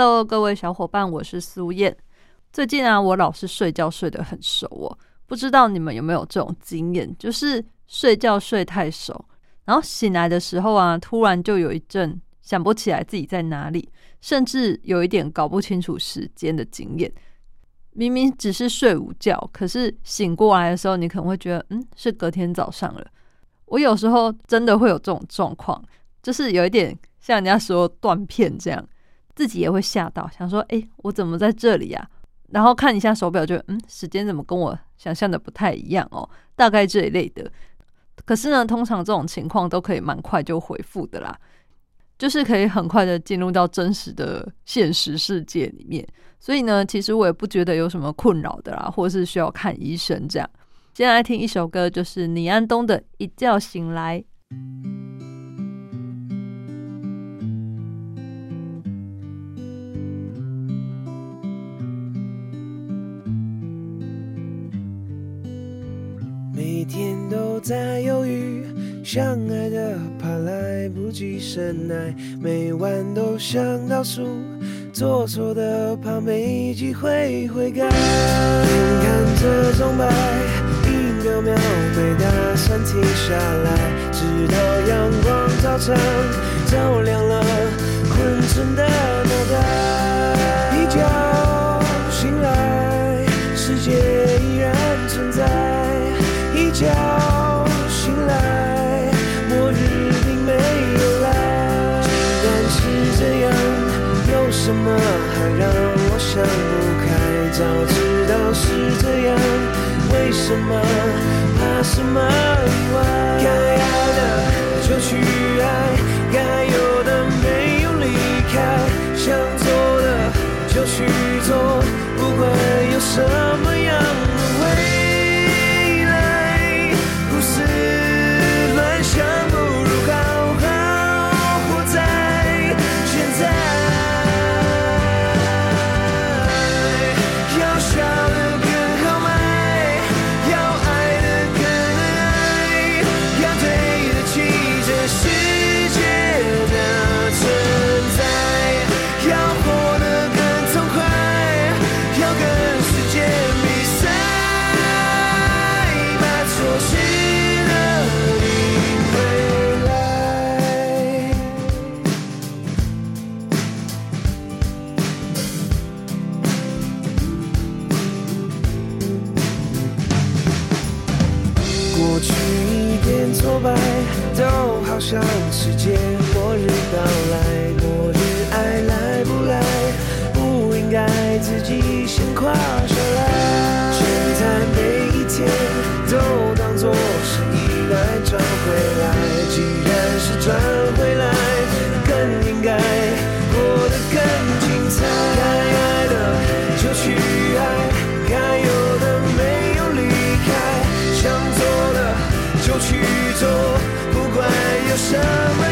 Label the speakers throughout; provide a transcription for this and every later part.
Speaker 1: ？Hello，各位小伙伴，我是苏燕。最近啊，我老是睡觉睡得很熟哦，不知道你们有没有这种经验，就是睡觉睡太熟，然后醒来的时候啊，突然就有一阵。想不起来自己在哪里，甚至有一点搞不清楚时间的经验。明明只是睡午觉，可是醒过来的时候，你可能会觉得，嗯，是隔天早上了。我有时候真的会有这种状况，就是有一点像人家说断片这样，自己也会吓到，想说，哎，我怎么在这里呀？然后看一下手表，就，嗯，时间怎么跟我想象的不太一样哦？大概这一类的。可是呢，通常这种情况都可以蛮快就回复的啦。就是可以很快的进入到真实的现实世界里面，所以呢，其实我也不觉得有什么困扰的啦，或是需要看医生这样。先来听一首歌，就是李安东的《一觉醒来》。
Speaker 2: 每天都在犹豫。相爱的怕来不及深爱，每晚都想倒数，做错的怕没机会悔改。眼看着钟摆一秒秒被打算停下来，直到阳光照常照亮了昏沉的脑袋。一觉。什么还让我想不开？早知道是这样，为什么怕什么意外？该爱的就去爱，该有的没有离开，想做的就去做，不管有什么像世界末日到来，末日爱来不来？不应该自己先跨下来。现在每一天都当作是意外转回有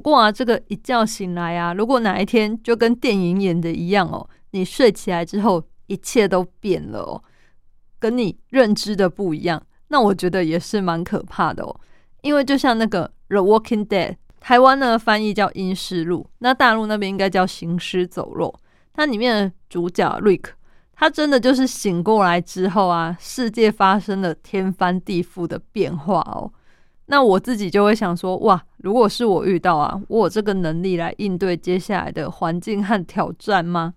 Speaker 1: 过啊，这个一觉醒来啊，如果哪一天就跟电影演的一样哦，你睡起来之后一切都变了哦，跟你认知的不一样，那我觉得也是蛮可怕的哦。因为就像那个《The Walking Dead》，台湾呢翻译叫《阴尸路》，那大陆那边应该叫《行尸走肉》。它里面的主角 Rick，，他真的就是醒过来之后啊，世界发生了天翻地覆的变化哦。那我自己就会想说，哇，如果是我遇到啊，我有这个能力来应对接下来的环境和挑战吗？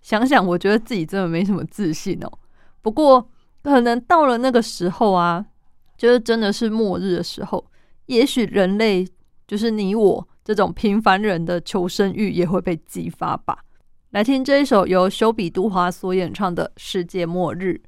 Speaker 1: 想想，我觉得自己真的没什么自信哦。不过，可能到了那个时候啊。就是真的是末日的时候，也许人类就是你我这种平凡人的求生欲也会被激发吧。来听这一首由修比杜华所演唱的《世界末日》。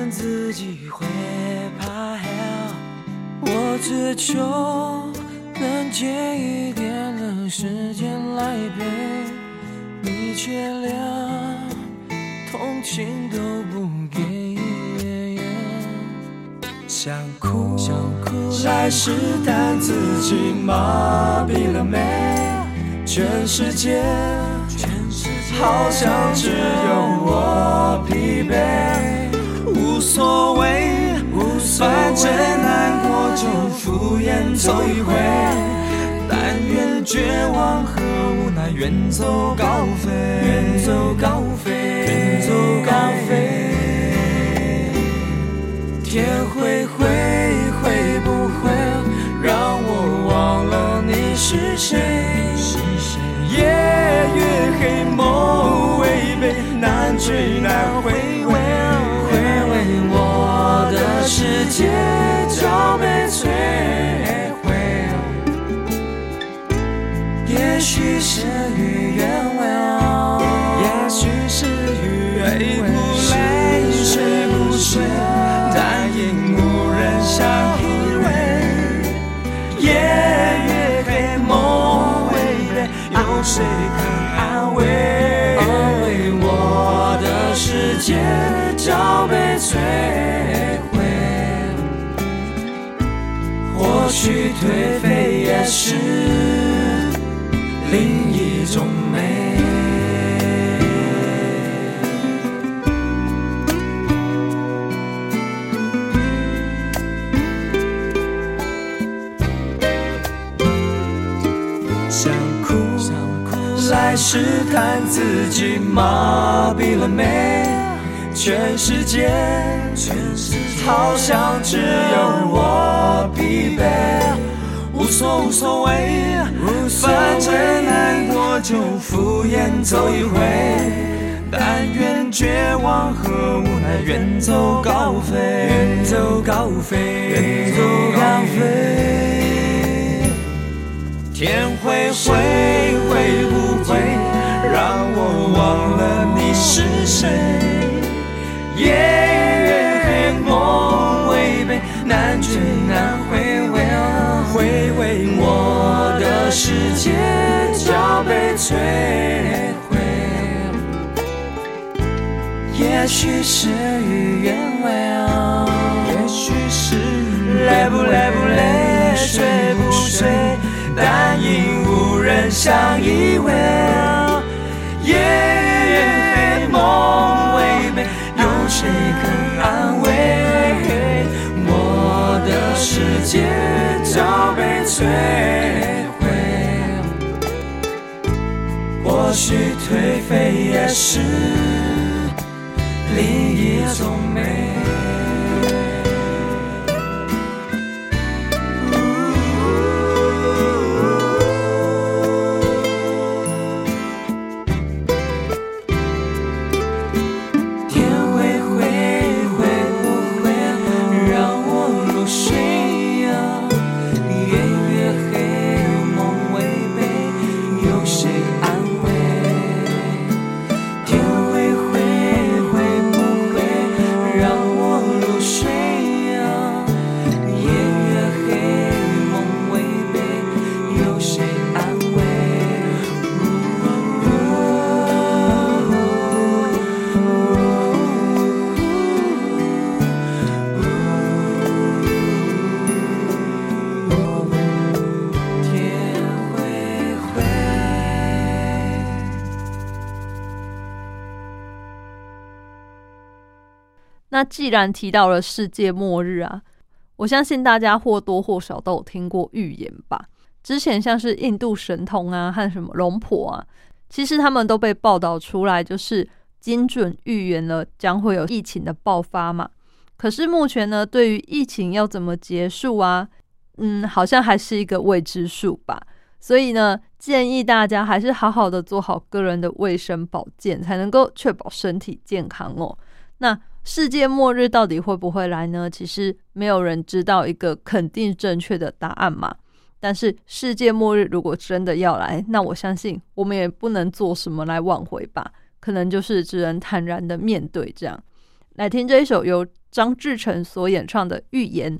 Speaker 3: 认自己会怕黑。我只求能借一点的时间来陪你，却连同情都不给。想哭，想哭，来试探自己麻痹了没？全世界全世界，好像只有我疲惫。无所谓，反正难过就敷衍走一回。但愿绝望和无奈远走高飞，远走高飞，远走高飞。天会灰，会不会让我忘了你是谁？夜越黑，梦违背，难追难回我的世界早被摧毁。也许事与愿违，也许事与愿违，泪睡不睡，但因无人相依偎。夜越黑，梦。有谁肯安慰？安慰我的世界早被摧许颓废也是另一种美。来试探自己麻痹了没？全世界，好像只有我疲惫。无所无所谓，反正难过就敷衍走一回。但愿绝望和无奈远走高飞，远走高飞，远走高飞。天会灰，会不会让我忘了你是谁？夜越黑，梦违背，难追难回味，回味我的世界早被摧毁。也许事与愿违，也许是累不累不累，睡不睡。但因无人相依偎，夜越黑，梦，谁肯安慰？我的世界早被摧毁，或许颓废也是另一种美。
Speaker 1: 那既然提到了世界末日啊，我相信大家或多或少都有听过预言吧。之前像是印度神童啊和什么龙婆啊，其实他们都被报道出来，就是精准预言了将会有疫情的爆发嘛。可是目前呢，对于疫情要怎么结束啊，嗯，好像还是一个未知数吧。所以呢，建议大家还是好好的做好个人的卫生保健，才能够确保身体健康哦。那世界末日到底会不会来呢？其实没有人知道一个肯定正确的答案嘛。但是世界末日如果真的要来，那我相信我们也不能做什么来挽回吧，可能就是只能坦然的面对这样。来听这一首由张志成所演唱的《预言》。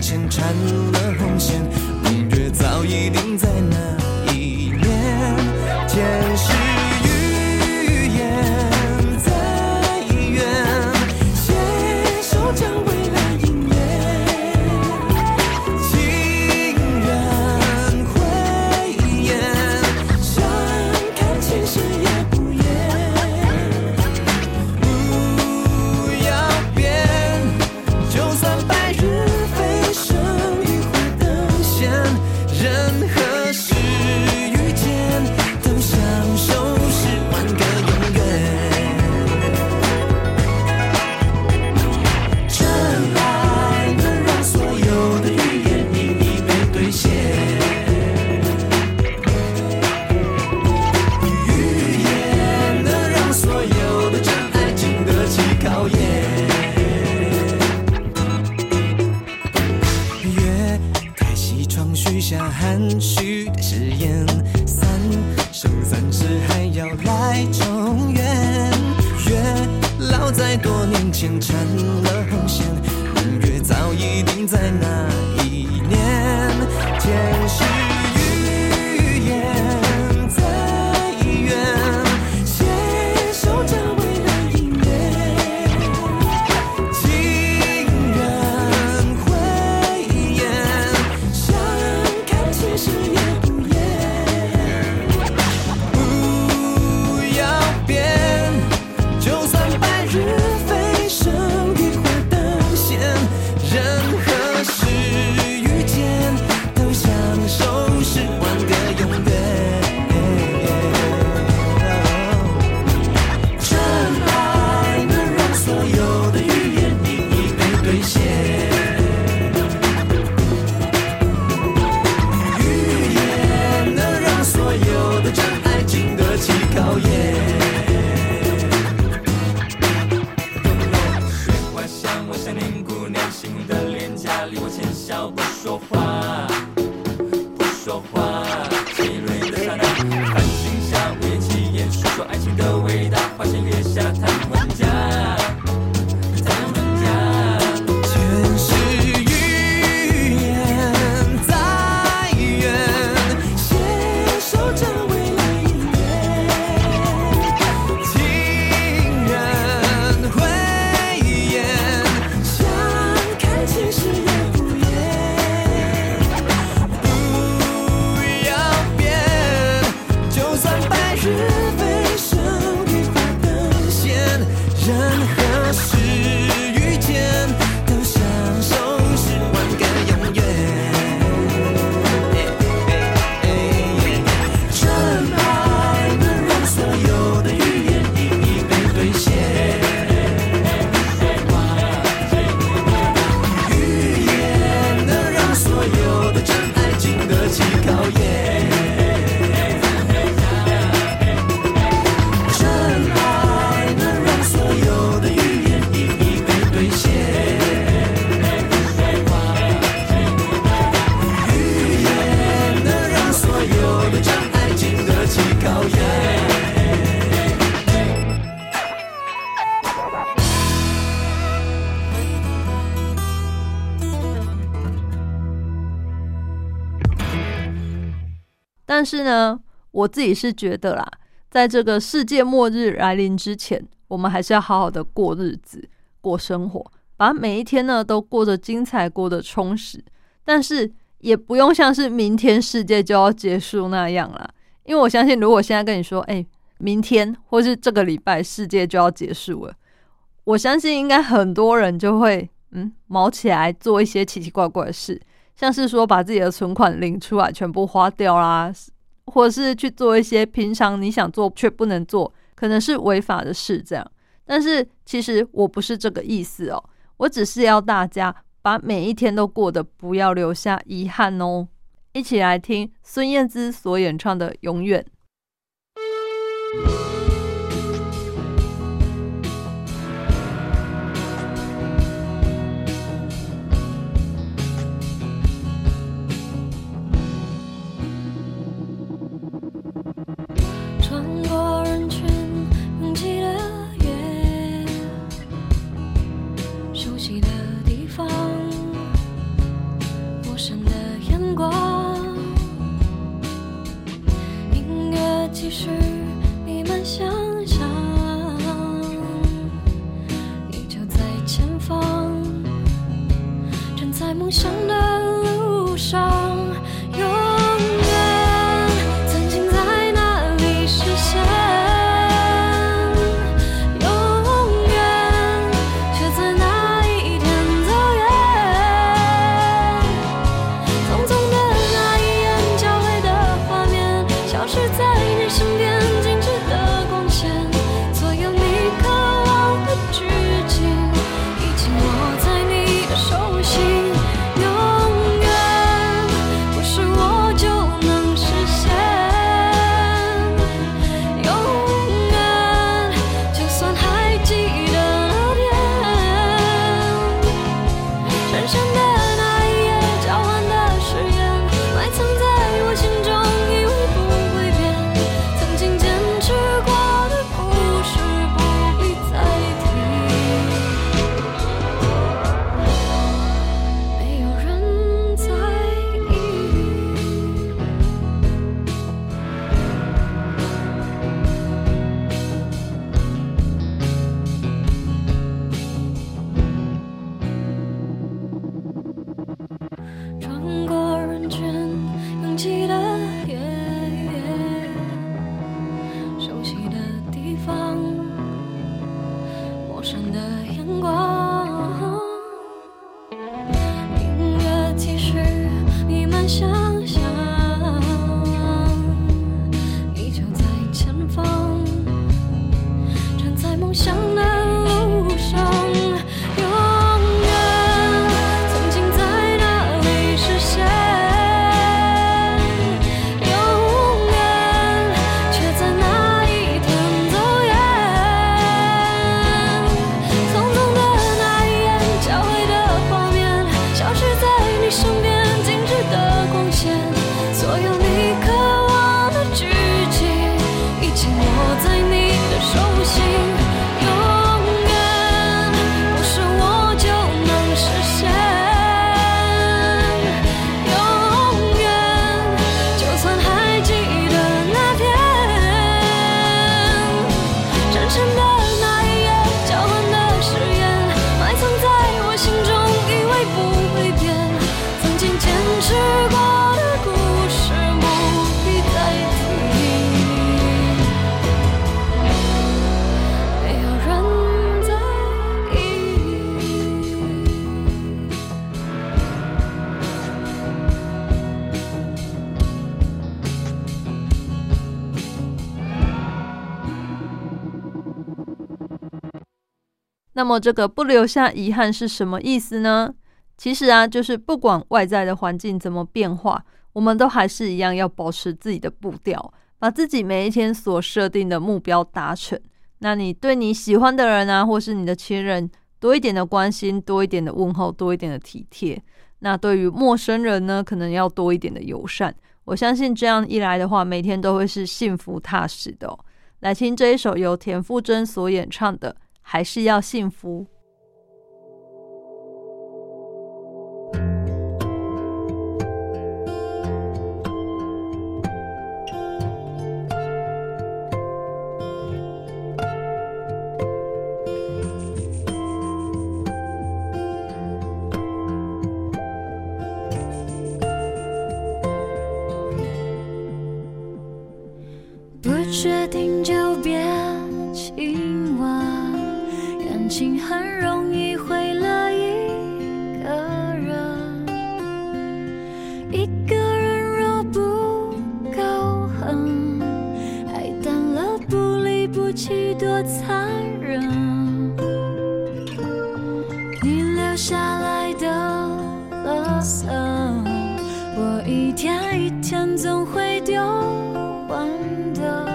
Speaker 3: 前缠了红线，明月早已定在
Speaker 4: 但是呢，我自己是觉得啦，在这个世界末日来临之前，我们还是要好好的过日子、过生活，把每一天呢都过得精彩、过得充实。但是也不用像是明天世界就要结束那样啦，因为我相信，如果现在跟你说，哎、明天或是这个礼拜世界就要结束了，我相信应该很多人就会嗯毛起来做一些奇奇怪怪的事。像是说把自己的存款领出来全部花掉啦，或是去做一些平常你想做却不能做，可能是违法的事这样。但是其实我不是这个意思哦，我只是要大家把每一天都过得不要留下遗憾哦。一起来听孙燕姿所演唱的《永远》。
Speaker 5: 那
Speaker 1: 么这个不留下遗憾是什么意思呢？其实啊，就是不管外在的环境怎么变化，我们都还是一样要保持自己的步调，把自己每一天所设定的目标达成。那你对你喜欢的人啊，或是你的亲人，多一点的关心，多一点的问候，多一点的体贴。那对于陌生人呢，可能要多一点的友善。我相信这样一来的话，每天都会是幸福踏实的。来听这一首由田馥甄所演唱的《还是要幸福》。
Speaker 4: 很容易毁了一个人。一个人若不够狠，爱淡了不离不弃多残忍。你留下来的垃圾，我一天一天总会丢完的。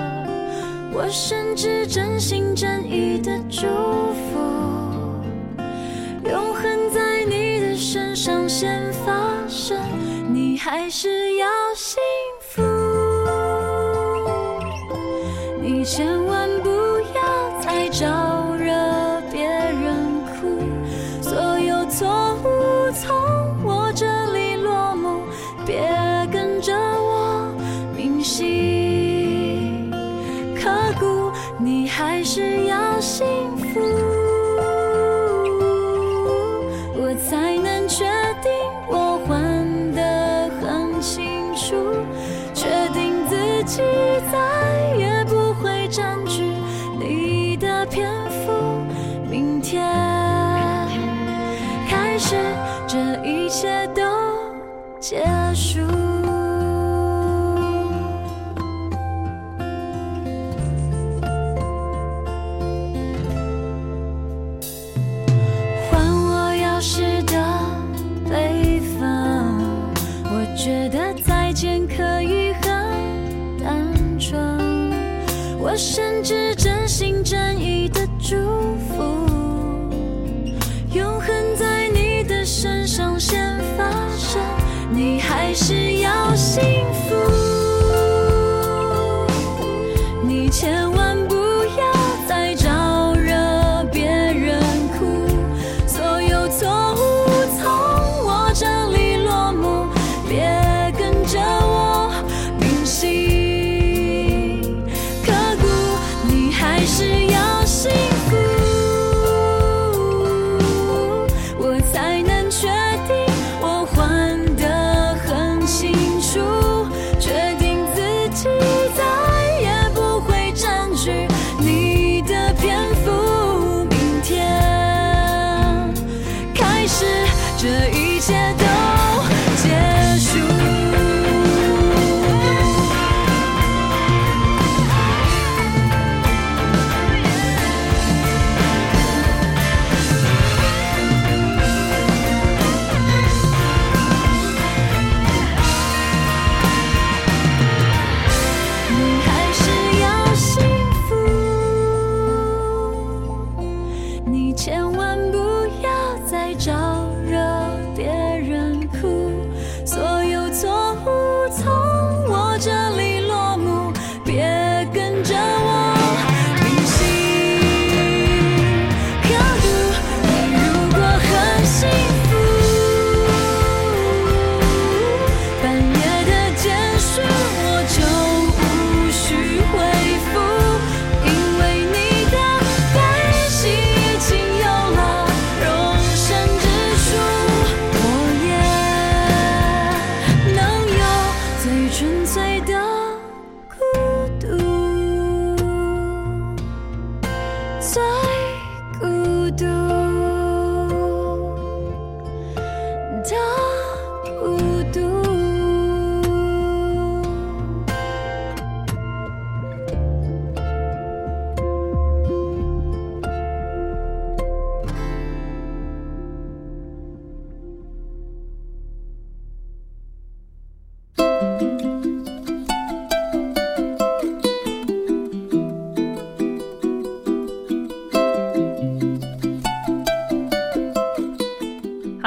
Speaker 4: 我甚至真心真意的祝福，上先发生，你还是要幸福。你千万不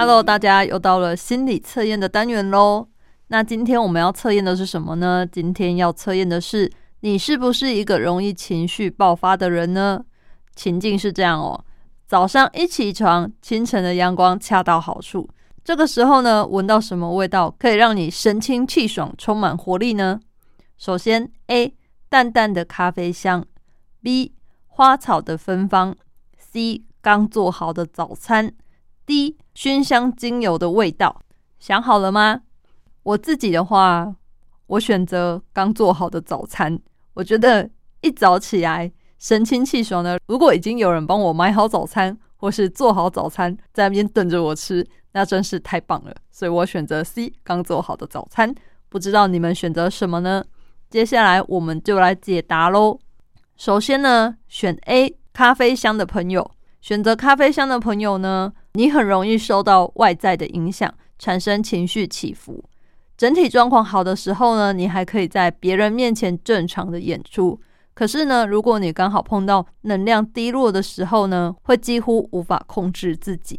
Speaker 1: Hello，大家又到了心理测验的单元喽。那今天我们要测验的是什么呢？今天要测验的是你是不是一个容易情绪爆发的人呢？情境是这样哦：早上一起床，清晨的阳光恰到好处。这个时候呢，闻到什么味道可以让你神清气爽、充满活力呢？首先，A 淡淡的咖啡香；B 花草的芬芳；C 刚做好的早餐；D 熏香精油的味道。想好了吗？我自己的话，我选择刚做好的早餐。我觉得一早起来神清气爽的，如果已经有人帮我买好早餐，或是做好早餐在那边等着我吃，那真是太棒了。所以我选择 C 刚做好的早餐。不知道你们选择什么呢？接下来我们就来解答喽。首先呢，选 A 咖啡香的朋友，选择咖啡香的朋友呢，你很容易受到外在的影响，产生情绪起伏。整体状况好的时候呢，你还可以在别人面前正常的演出。可是呢，如果你刚好碰到能量低落的时候呢，会几乎无法控制自己，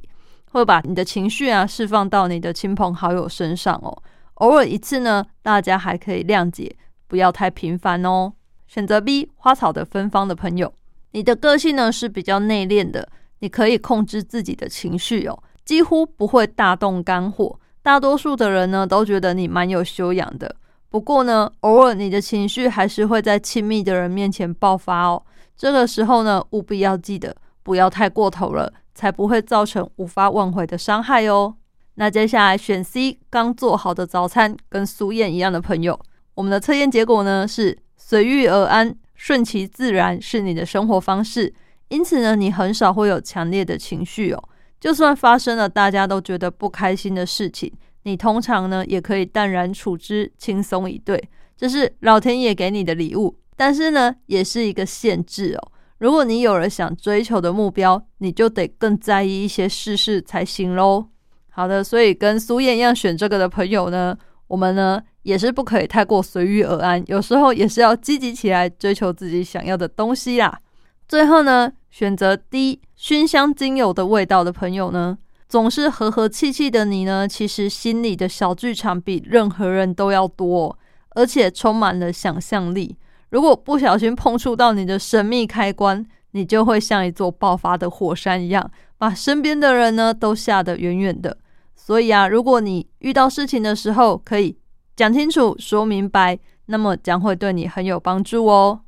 Speaker 1: 会把你的情绪啊释放到你的亲朋好友身上哦。偶尔一次呢，大家还可以谅解，不要太频繁哦。选择 B 花草的芬芳的朋友，你的个性呢是比较内敛的，你可以控制自己的情绪哦，几乎不会大动肝火。大多数的人呢都觉得你蛮有修养的。不过呢，偶尔你的情绪还是会在亲密的人面前爆发哦。这个时候呢，务必要记得不要太过头了，才不会造成无法挽回的伤害哦。那接下来选 C 刚做好的早餐，跟苏燕一样的朋友，我们的测验结果呢是随遇而安，顺其自然是你的生活方式。因此呢，你很少会有强烈的情绪哦。就算发生了大家都觉得不开心的事情。你通常呢也可以淡然处之，轻松以对，这是老天爷给你的礼物。但是呢，也是一个限制哦。如果你有了想追求的目标，你就得更在意一些事事才行喽。好的，所以跟苏燕一样选这个的朋友呢，我们呢也是不可以太过随遇而安，有时候也是要积极起来，追求自己想要的东西啦。最后呢，选择低熏香精油的味道的朋友呢。总是和和气气的你呢，其实心里的小剧场比任何人都要多，而且充满了想象力。如果不小心碰触到你的神秘开关，你就会像一座爆发的火山一样，把身边的人呢都吓得远远的。所以啊，如果你遇到事情的时候可以讲清楚、说明白，那么将会对你很有帮助哦。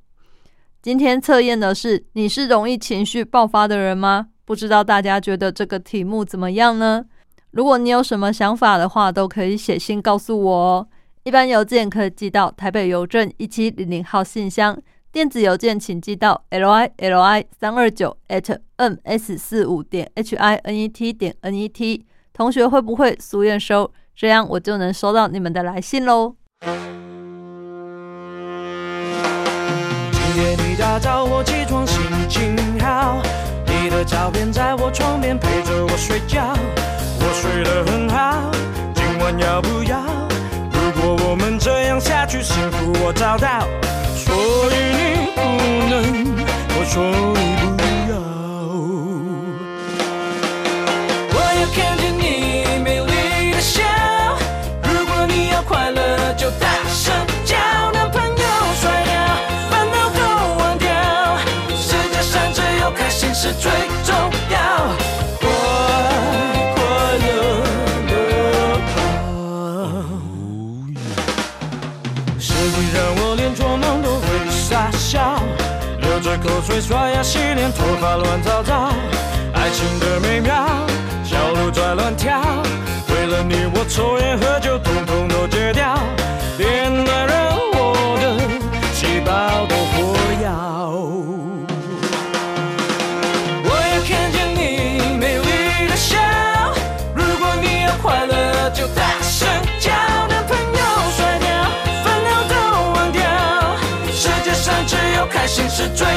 Speaker 1: 今天测验的是，你是容易情绪爆发的人吗？不知道大家觉得这个题目怎么样呢？如果你有什么想法的话，都可以写信告诉我哦。一般邮件可以寄到台北邮政一七零零号信箱，电子邮件请寄到 l i l i 三二九 at m s 四五点 h i n e t 点 n e t。同学会不会俗验收？这样我就能收到你们的来信喽。
Speaker 6: 早我起床，心情好。你的照片在我床边陪着我睡觉，我睡得很好。今晚要不要？如果我们这样下去，幸福我找到。所以你不能，我说刷牙洗脸，头发乱糟糟。爱情的美妙，小鹿在乱跳。为了你，我抽烟喝酒，统统都戒掉，连男人我的细胞都活跃。我要看见你美丽的笑，如果你要快乐，就大声叫。男朋友甩掉，烦恼都忘掉，世界上只有开心是最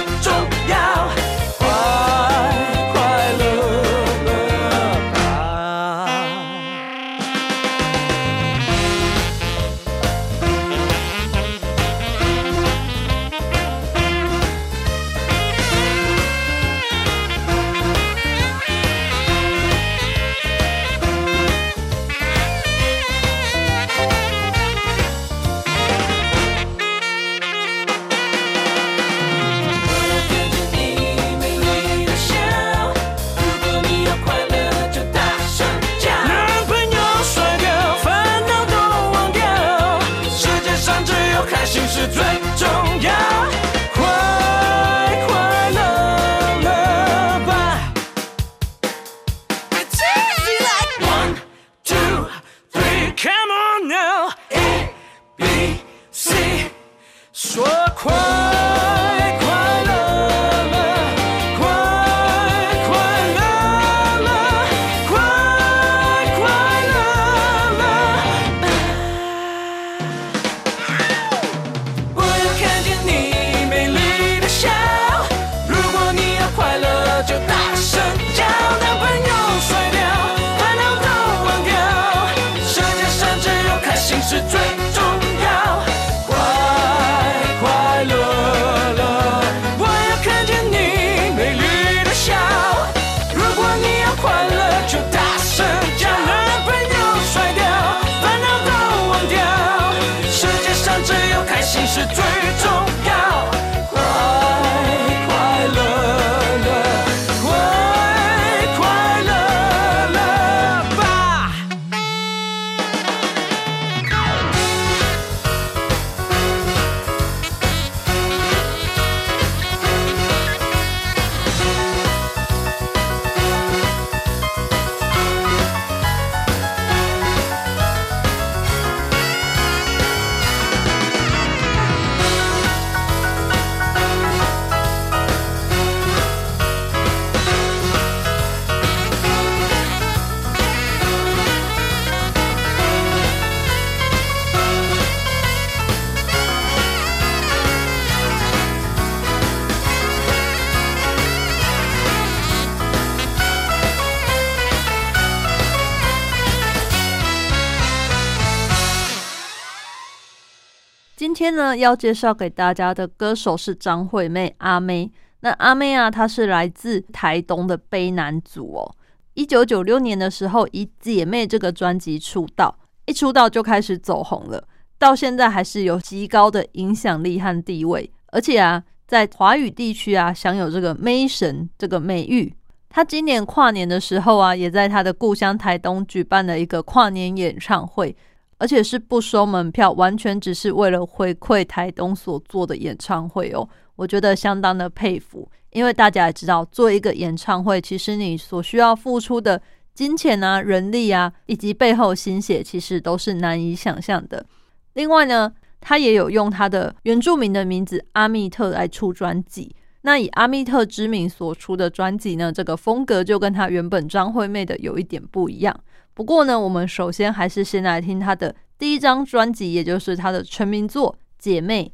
Speaker 6: 要
Speaker 1: 介绍给大家的歌手是张惠妹阿妹。那阿妹啊，她是来自台东的卑南族哦。一九九六年的时候，以《姐妹》这个专辑出道，一出道就开始走红了，到现在还是有极高的影响力和地位。而且啊，在华语地区啊，享有这个“妹神”这个美誉。她今年跨年的时候啊，也在她的故乡台东举办了一个跨年演唱会。而且是不收门票，完全只是为了回馈台东所做的演唱会哦。我觉得相当的佩服，因为大家也知道，做一个演唱会，其实你所需要付出的金钱啊、人力啊，以及背后心血，其实都是难以想象的。另外呢，他也有用他的原住民的名字阿密特来出专辑。那以阿密特之名所出的专辑呢，这个风格就跟他原本张惠妹的有一点不一样。不过呢，我们首先还是先来听他的第一张专辑，也就是他的成名作《姐妹》。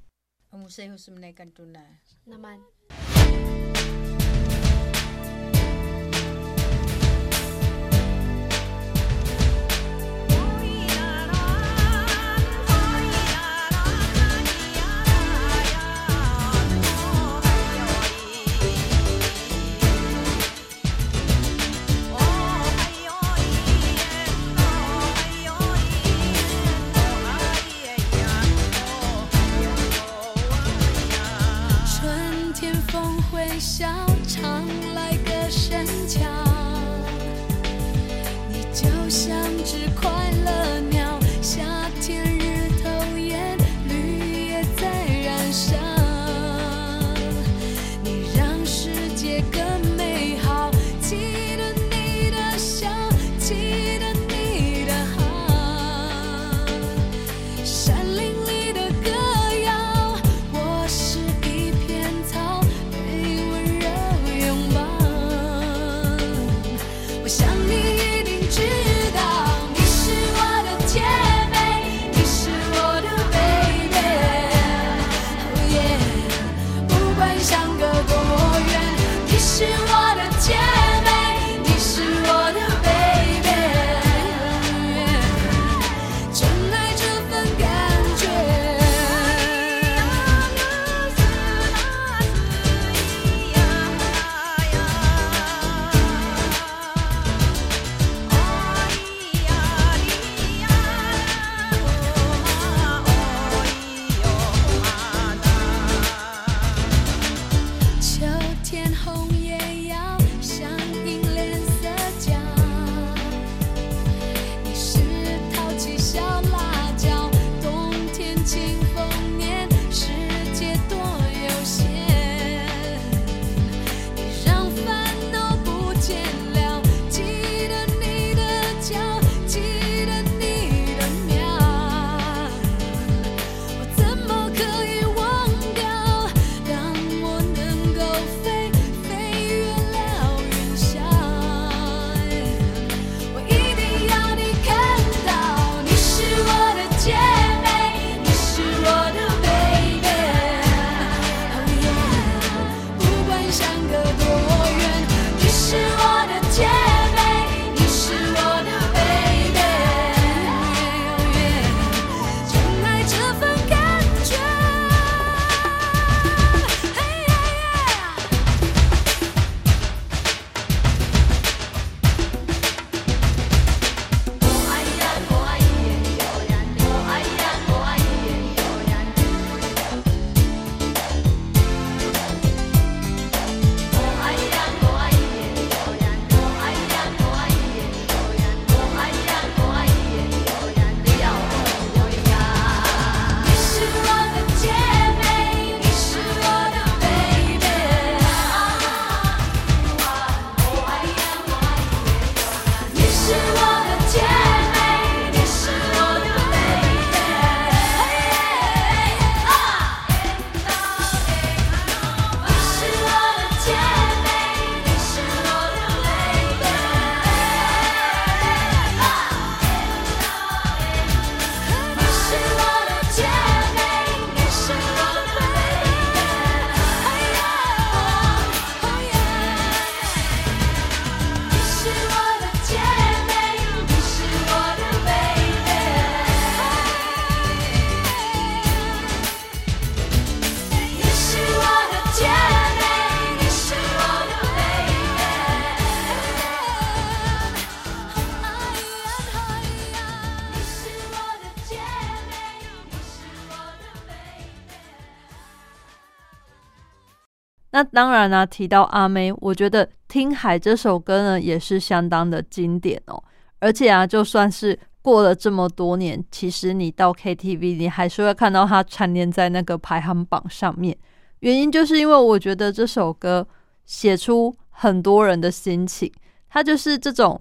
Speaker 1: 那当然呢、提到阿妹，我觉得《听海》这首歌呢也是相当的经典哦。而且啊，就算是过了这么多年，其实你到 KTV，你还是会看到它蝉联在那个排行榜上面。原因就是因为我觉得这首歌写出很多人的心情，它就是这种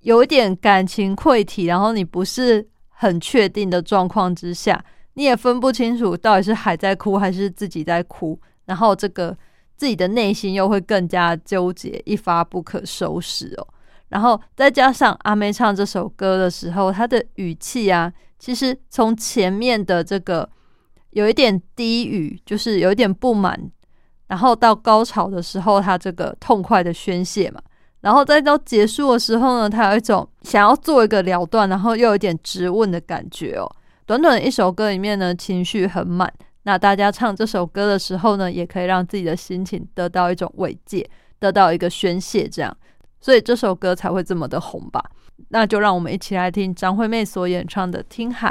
Speaker 1: 有一点感情溃体，然后你不是很确定的状况之下，你也分不清楚到底是海在哭还是自己在哭，然后这个自己的内心又会更加纠结，一发不可收拾哦。然后再加上阿妹唱这首歌的时候，她的语气啊，其实从前面的这个有一点低语，就是有一点不满，然后到高潮的时候，她这个痛快的宣泄嘛，然后再到结束的时候呢，她有一种想要做一个了断，然后又有一点质问的感觉哦。短短的一首歌里面呢，情绪很满。那大家唱这首歌的时候呢，也可以让自己的心情得到一种慰藉，得到一个宣泄，这样。所以这首歌才会这么的红吧？那就让我们一起来听张惠妹所演唱的《听海》。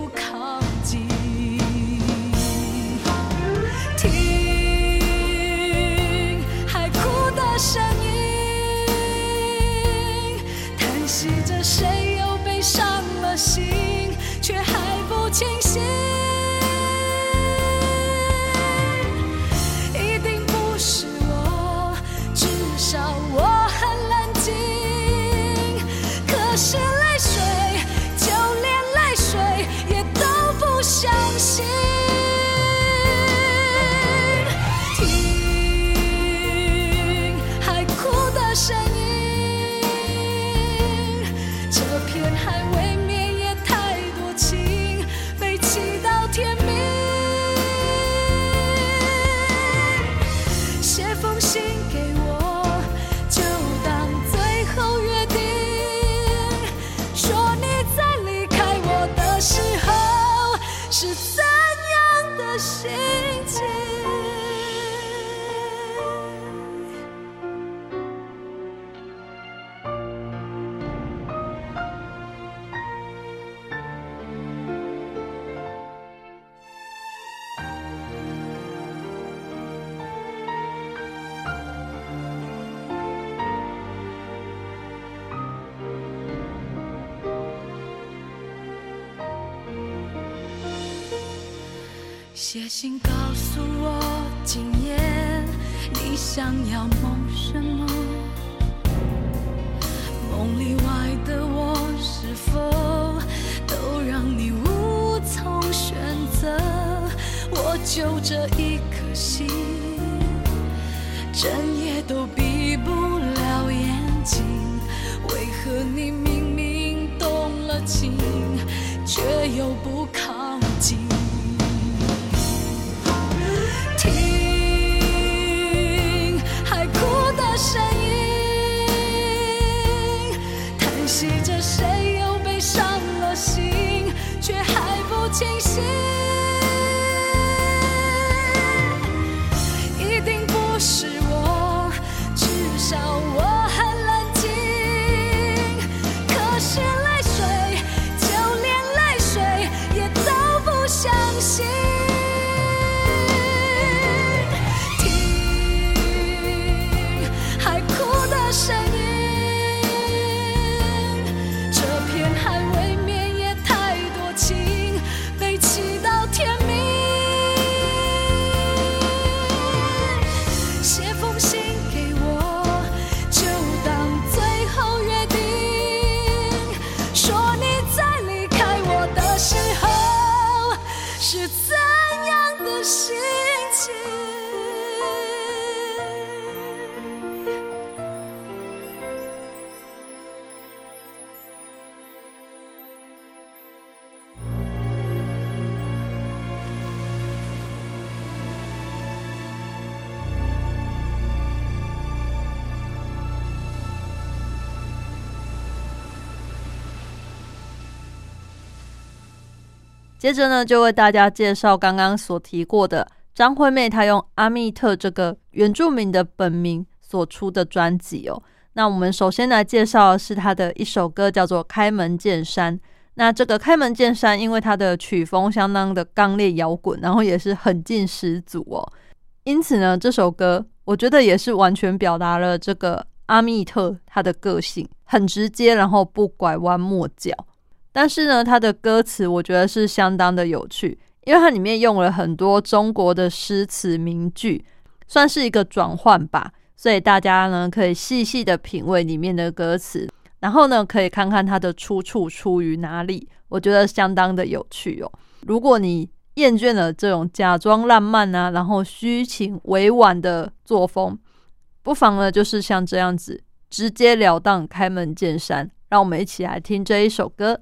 Speaker 4: 想要梦什么？梦里外的我是否都让你无从选择？我就这一颗心，整夜都闭不了眼睛。为何你明明动了情，却又不接着呢，就为大家介绍刚刚所提过的张惠妹，她用阿密特这个原住民的本名所出的专辑哦。那我们首先来介绍的是她的一首歌，叫做《开门见山》。那这个《开门见山》，因为它的曲风相当的刚烈摇滚，然后也是很劲十足哦，因此呢，这首歌我觉得也是完全表达了这个阿密特他的个性，很直接，然后不拐弯抹角。但是呢，它的歌词我觉得是相当的有趣，因为它里面用了很多中国的诗词名句，算是一个转换吧。所以大家呢可以细细的品味里面的歌词，然后呢可以看看它的出处出于哪里，我觉得相当的有趣哦。如果你厌倦了这种假装浪漫啊，然后虚情委婉的作风，不妨呢就是像这样子直截了当开门见山。让我们一起来听这一首歌。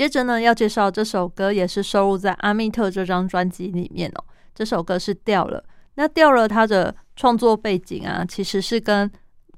Speaker 1: 接着呢，要介绍这首歌也是收录在阿密特这张专辑里面哦。这首歌是掉了，那掉了它的创作背景啊，其实是跟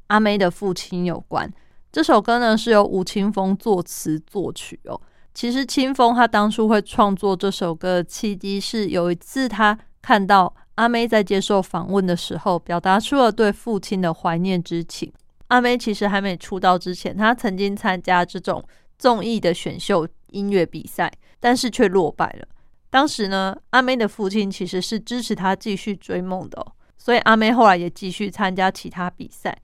Speaker 1: 阿妹的父亲有关。这首歌呢是由吴青峰作词作曲哦。其实清风他当初会创作这首歌的契机是有一次他看到阿妹在接受访问的时候，表达出了对父亲的怀念之情。阿妹其实还没出道之前，她曾经参加这种综艺的选秀音乐比赛，但是却落败了。当时呢，阿妹的父亲其实是支持她继续追梦的，所以阿妹后来也继续参加其他比赛。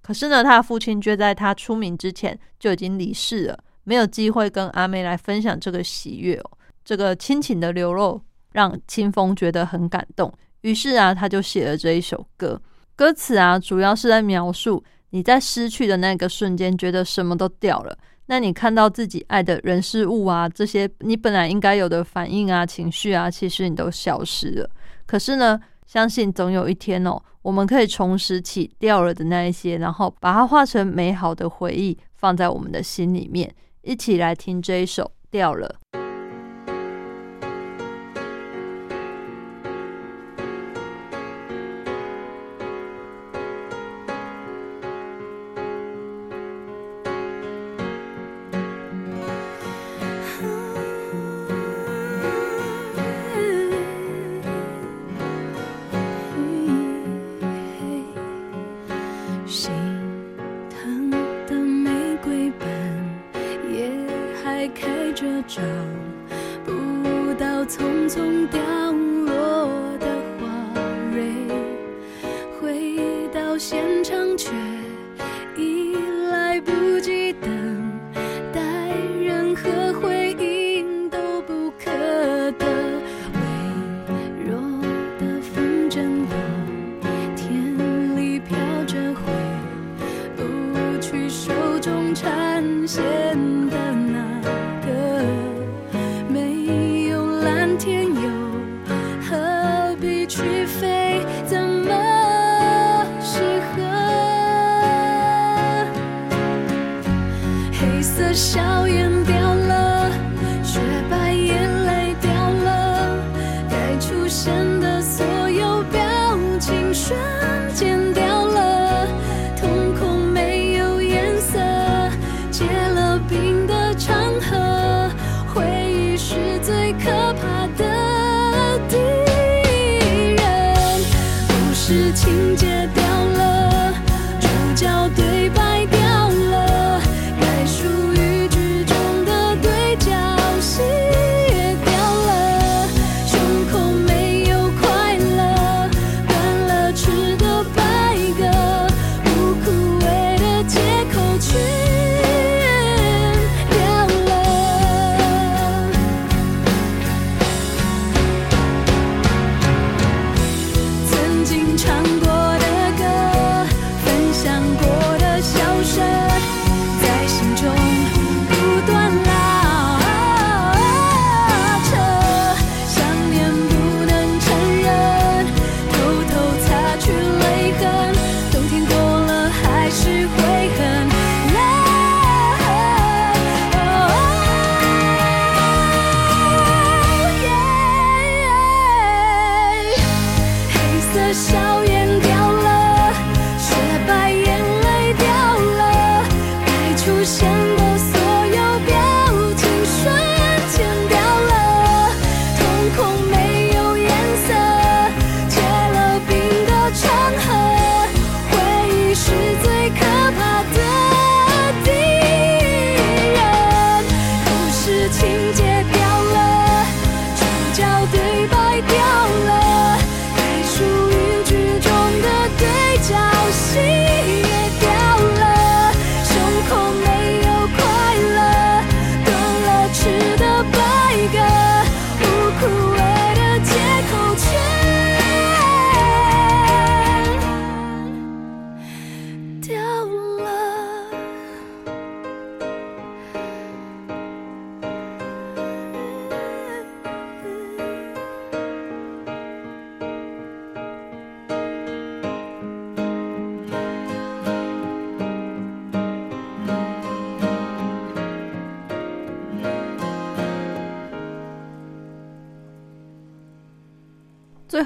Speaker 1: 可是呢，她的父亲却在她出名之前就已经离世了。没有机会跟阿妹来分享这个喜悦哦，这个亲情的流露让清风觉得很感动。于是啊，他就写了这一首歌。歌词啊，主要是在描述你在失去的那个瞬间，觉得什么都掉了。那你看到自己爱的人事物啊，这些你本来应该有的反应啊、情绪啊，其实你都消失了。可是呢，相信总有一天哦，我们可以重拾起掉了的那一些，然后把它化成美好的回忆，放在我们的心里面。一起来听这一首《掉了》。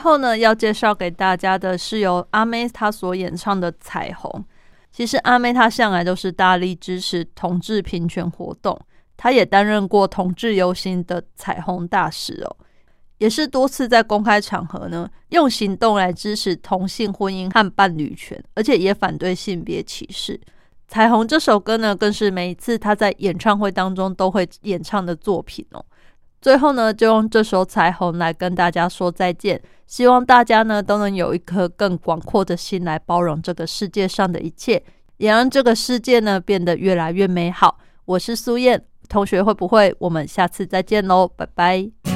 Speaker 1: 后呢，要介绍给大家的是由阿妹她所演唱的《彩虹》。其实阿妹她向来都是大力支持同志平权活动，她也担任过同志游行的彩虹大使哦，也是多次在公开场合呢用行动来支持同性婚姻和伴侣权，而且也反对性别歧视。《彩虹》这首歌呢，更是每一次她在演唱会当中都会演唱的作品哦。最后呢，就用这首《彩虹》来跟大家说再见。希望大家呢都能有一颗更广阔的心来包容这个世界上的一切，也让这个世界呢变得越来越美好。我是苏燕同学，会不会我们下次再见喽？拜拜。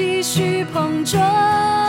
Speaker 4: 继续碰撞。